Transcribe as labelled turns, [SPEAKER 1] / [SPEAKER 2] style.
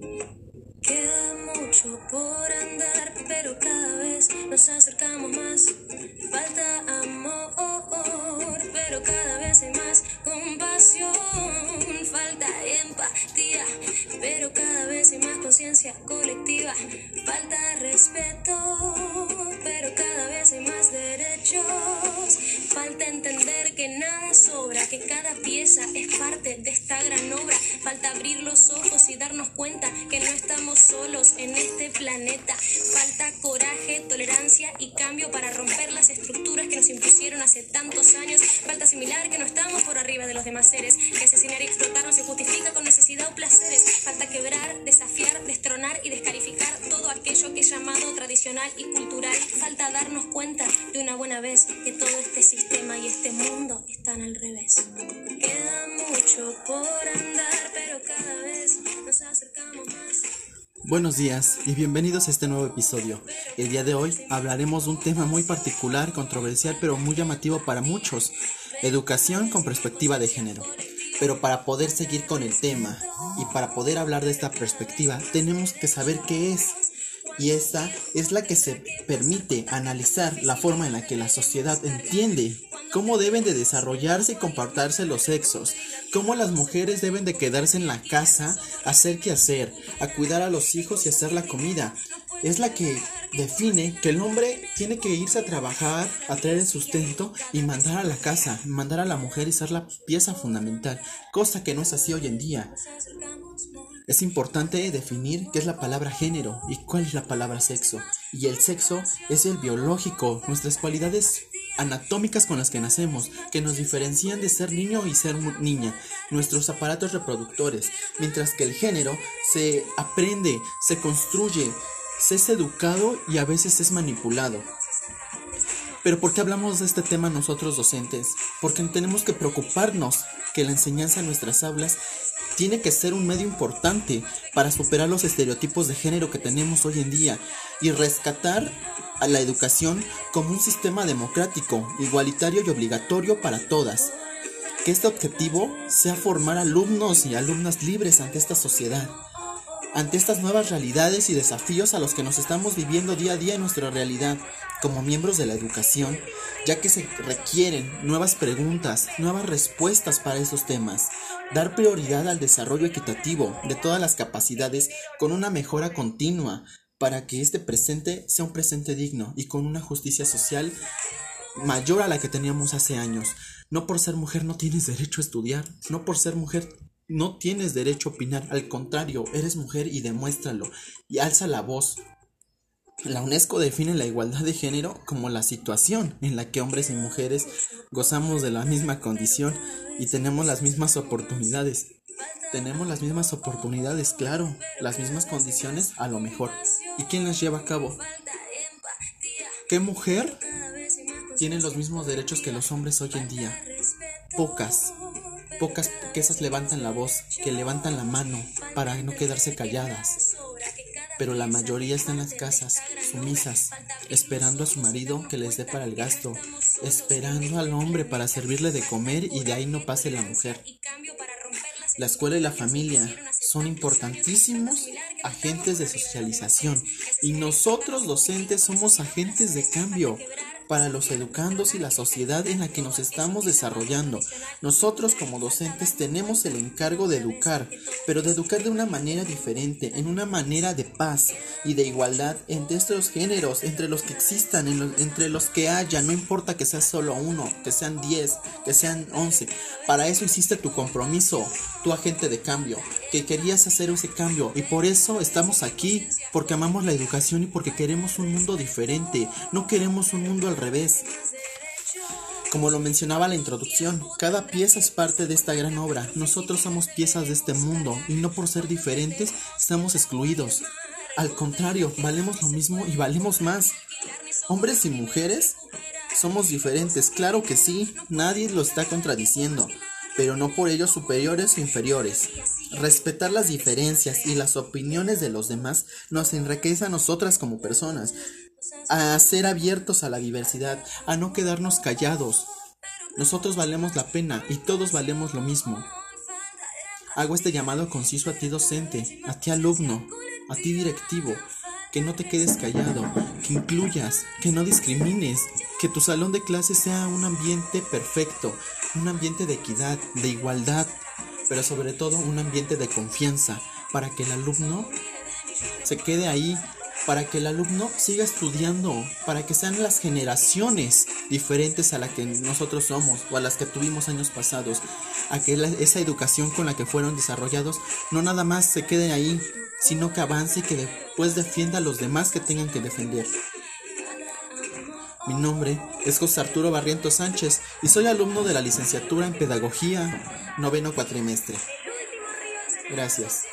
[SPEAKER 1] Queda mucho por andar, pero cada vez nos acercamos más. Falta amor, pero cada vez hay más compasión. Falta empatía, pero cada vez hay más conciencia colectiva. Falta respeto, pero cada vez hay más derechos. Falta entender cada pieza es parte de esta gran obra. Falta abrir los ojos y darnos cuenta que no estamos solos en este planeta. Falta coraje, tolerancia y cambio para romper las estructuras que nos impusieron hace tantos años. Falta asimilar que no estamos por arriba de los demás seres, que asesinar y explotar no se justifica con necesidad o placeres. Falta quebrar, desafiar, destronar y descalificar todo aquello que es llamado tradicional y cultural. Falta darnos cuenta de una buena vez que todo este sistema y este mundo al revés. Queda mucho por andar, pero cada vez nos acercamos más.
[SPEAKER 2] Buenos días y bienvenidos a este nuevo episodio. El día de hoy hablaremos de un tema muy particular, controversial, pero muy llamativo para muchos, educación con perspectiva de género. Pero para poder seguir con el tema y para poder hablar de esta perspectiva, tenemos que saber qué es. Y esta es la que se permite analizar la forma en la que la sociedad entiende cómo deben de desarrollarse y comportarse los sexos, cómo las mujeres deben de quedarse en la casa, hacer qué hacer, a cuidar a los hijos y hacer la comida. Es la que define que el hombre tiene que irse a trabajar, a traer el sustento y mandar a la casa, mandar a la mujer y ser la pieza fundamental, cosa que no es así hoy en día. Es importante definir qué es la palabra género y cuál es la palabra sexo. Y el sexo es el biológico, nuestras cualidades anatómicas con las que nacemos, que nos diferencian de ser niño y ser niña, nuestros aparatos reproductores, mientras que el género se aprende, se construye, se es educado y a veces es manipulado. Pero ¿por qué hablamos de este tema nosotros docentes? Porque tenemos que preocuparnos que la enseñanza en nuestras aulas tiene que ser un medio importante para superar los estereotipos de género que tenemos hoy en día y rescatar a la educación como un sistema democrático, igualitario y obligatorio para todas. Que este objetivo sea formar alumnos y alumnas libres ante esta sociedad, ante estas nuevas realidades y desafíos a los que nos estamos viviendo día a día en nuestra realidad como miembros de la educación, ya que se requieren nuevas preguntas, nuevas respuestas para esos temas, dar prioridad al desarrollo equitativo de todas las capacidades con una mejora continua para que este presente sea un presente digno y con una justicia social mayor a la que teníamos hace años. No por ser mujer no tienes derecho a estudiar, no por ser mujer no tienes derecho a opinar, al contrario, eres mujer y demuéstralo y alza la voz. La UNESCO define la igualdad de género como la situación en la que hombres y mujeres gozamos de la misma condición y tenemos las mismas oportunidades. Tenemos las mismas oportunidades, claro, las mismas condiciones a lo mejor. ¿Y quién las lleva a cabo? ¿Qué mujer tiene los mismos derechos que los hombres hoy en día? Pocas. Pocas que esas levantan la voz, que levantan la mano para no quedarse calladas pero la mayoría está en las casas, sumisas, esperando a su marido que les dé para el gasto, esperando al hombre para servirle de comer y de ahí no pase la mujer. La escuela y la familia son importantísimos agentes de socialización y nosotros docentes somos agentes de cambio para los educandos y la sociedad en la que nos estamos desarrollando. Nosotros como docentes tenemos el encargo de educar, pero de educar de una manera diferente, en una manera de paz y de igualdad entre estos géneros, entre los que existan, entre los que haya, no importa que sea solo uno, que sean diez, que sean once. Para eso hiciste tu compromiso, tu agente de cambio, que querías hacer ese cambio y por eso estamos aquí, porque amamos la educación y porque queremos un mundo diferente, no queremos un mundo al revés. Como lo mencionaba la introducción, cada pieza es parte de esta gran obra. Nosotros somos piezas de este mundo y no por ser diferentes estamos excluidos. Al contrario, valemos lo mismo y valemos más. Hombres y mujeres somos diferentes, claro que sí, nadie lo está contradiciendo, pero no por ello superiores o inferiores. Respetar las diferencias y las opiniones de los demás nos enriquece a nosotras como personas, a ser abiertos a la diversidad, a no quedarnos callados. Nosotros valemos la pena y todos valemos lo mismo. Hago este llamado conciso a ti docente, a ti alumno, a ti directivo, que no te quedes callado, que incluyas, que no discrimines, que tu salón de clase sea un ambiente perfecto, un ambiente de equidad, de igualdad, pero sobre todo un ambiente de confianza, para que el alumno se quede ahí, para que el alumno siga estudiando, para que sean las generaciones diferentes a las que nosotros somos o a las que tuvimos años pasados, a que esa educación con la que fueron desarrollados no nada más se quede ahí, sino que avance y que después defienda a los demás que tengan que defender. Mi nombre es José Arturo Barrientos Sánchez y soy alumno de la licenciatura en Pedagogía, noveno cuatrimestre. Gracias.